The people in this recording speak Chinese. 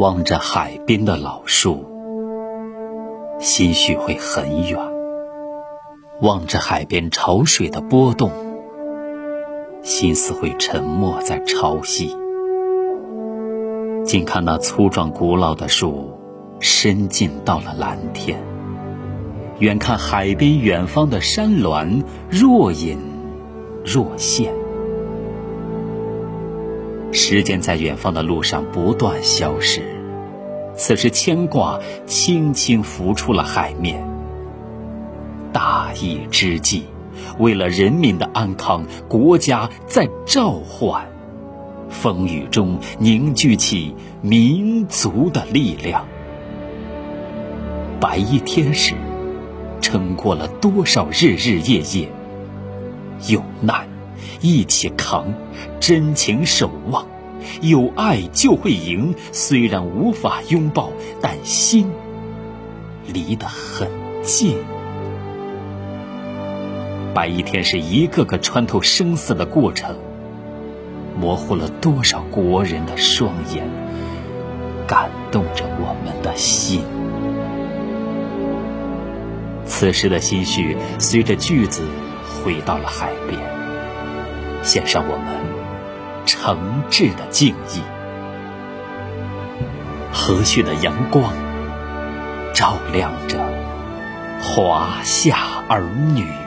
望着海边的老树，心绪会很远；望着海边潮水的波动，心思会沉没在潮汐。近看那粗壮古老的树，伸进到了蓝天；远看海边远方的山峦，若隐若现。时间在远方的路上不断消失，此时牵挂轻轻浮出了海面。大义之际，为了人民的安康，国家在召唤。风雨中凝聚起民族的力量。白衣天使撑过了多少日日夜夜？有难一起扛，真情守望，有爱就会赢。虽然无法拥抱，但心离得很近。白衣天使一个个穿透生死的过程。模糊了多少国人的双眼，感动着我们的心。此时的心绪随着句子回到了海边，献上我们诚挚的敬意。和煦的阳光照亮着华夏儿女。